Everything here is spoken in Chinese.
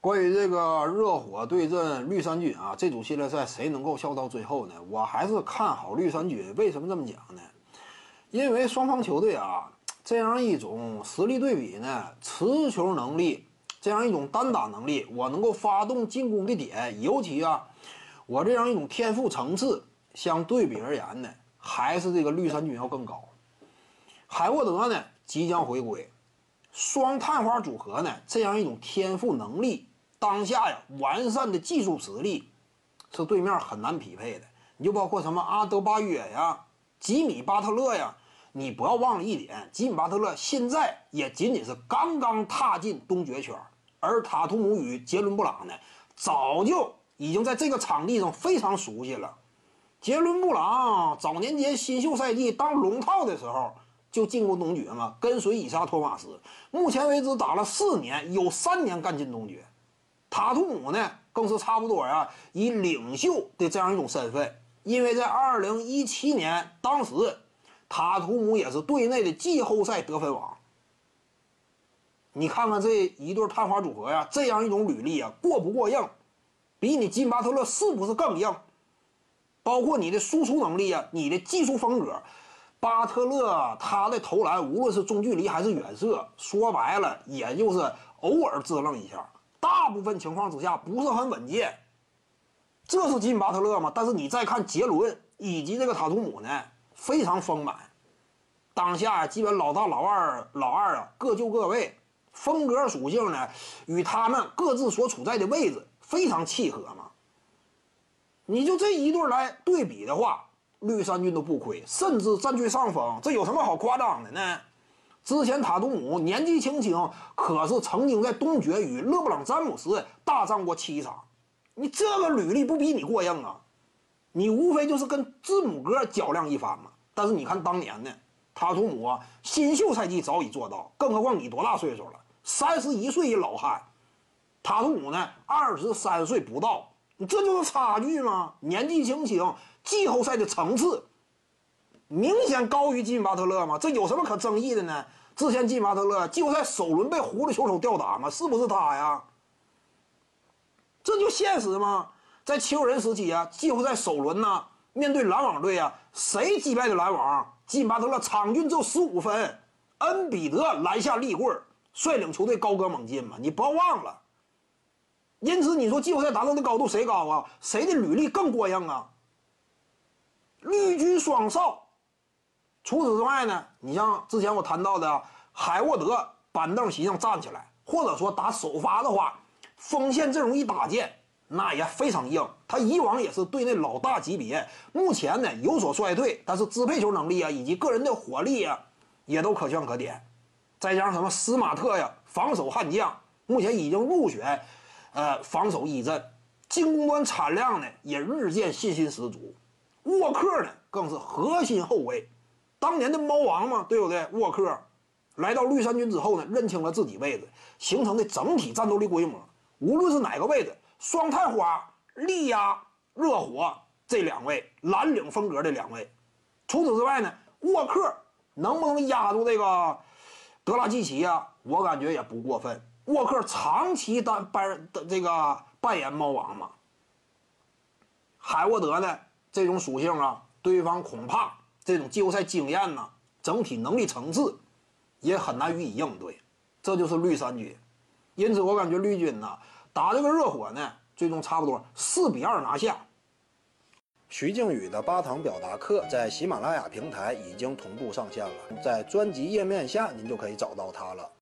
关于这个热火对阵绿衫军啊，这组系列赛谁能够笑到最后呢？我还是看好绿衫军。为什么这么讲呢？因为双方球队啊，这样一种实力对比呢，持球能力，这样一种单打能力，我能够发动进攻的点，尤其啊，我这样一种天赋层次，相对比而言呢，还是这个绿衫军要更高。海沃德呢即将回归，双探花组合呢，这样一种天赋能力。当下呀，完善的技术实力是对面很难匹配的。你就包括什么阿德巴约呀、吉米巴特勒呀，你不要忘了一点，吉米巴特勒现在也仅仅是刚刚踏进东决圈，而塔图姆与杰伦布朗呢，早就已经在这个场地上非常熟悉了。杰伦布朗早年间新秀赛季当龙套的时候就进过东决嘛，跟随伊莎托马斯，目前为止打了四年，有三年干进东决。塔图姆呢，更是差不多呀，以领袖的这样一种身份，因为在二零一七年，当时塔图姆也是队内的季后赛得分王。你看看这一对探花组合呀，这样一种履历啊，过不过硬？比你金巴特勒是不是更硬？包括你的输出能力啊，你的技术风格，巴特勒他的投篮，无论是中距离还是远射，说白了，也就是偶尔支棱一下。大部分情况之下不是很稳健，这是吉米巴特勒吗？但是你再看杰伦以及这个塔图姆呢，非常丰满。当下基本老大、老二、老二啊各就各位，风格属性呢与他们各自所处在的位置非常契合嘛。你就这一对来对比的话，绿衫军都不亏，甚至占据上风，这有什么好夸张的呢？之前塔图姆年纪轻轻，可是曾经在东决与勒布朗詹姆斯大战过七场，你这个履历不比你过硬啊？你无非就是跟字母哥较量一番嘛。但是你看当年呢，塔图姆啊，新秀赛季早已做到，更何况你多大岁数了？三十一岁一老汉，塔图姆呢二十三岁不到，你这就是差距吗？年纪轻轻，季后赛的层次。明显高于吉米巴特勒吗？这有什么可争议的呢？之前吉米巴特勒季后赛首轮被狐狸球手吊打吗？是不是他呀？这就现实吗？在球人时期啊，季后赛首轮呢，面对篮网队啊，谁击败的篮网？吉米巴特勒场均只有十五分，恩比德篮下立棍，率领球队高歌猛进嘛。你不要忘了。因此你说季后赛达到的高度谁高啊？谁的履历更过硬啊？绿军双少。除此之外呢，你像之前我谈到的海沃德板凳席上站起来，或者说打首发的话，锋线阵容一搭建，那也非常硬。他以往也是队内老大级别，目前呢有所衰退，但是支配球能力啊以及个人的火力啊，也都可圈可点。再加上什么斯马特呀，防守悍将，目前已经入选，呃，防守一阵，进攻端产量呢也日渐信心十足。沃克呢更是核心后卫。当年的猫王嘛，对不对？沃克来到绿衫军之后呢，认清了自己位置，形成的整体战斗力规模，无论是哪个位置，双探花力压热火这两位蓝领风格的两位。除此之外呢，沃克能不能压住这个德拉季奇呀？我感觉也不过分。沃克长期担扮的这个扮演猫王嘛。海沃德呢，这种属性啊，对方恐怕。这种季后赛经验呢，整体能力层次也很难予以应对，这就是绿衫军。因此，我感觉绿军呢打这个热火呢，最终差不多四比二拿下。徐静宇的八堂表达课在喜马拉雅平台已经同步上线了，在专辑页面下您就可以找到它了。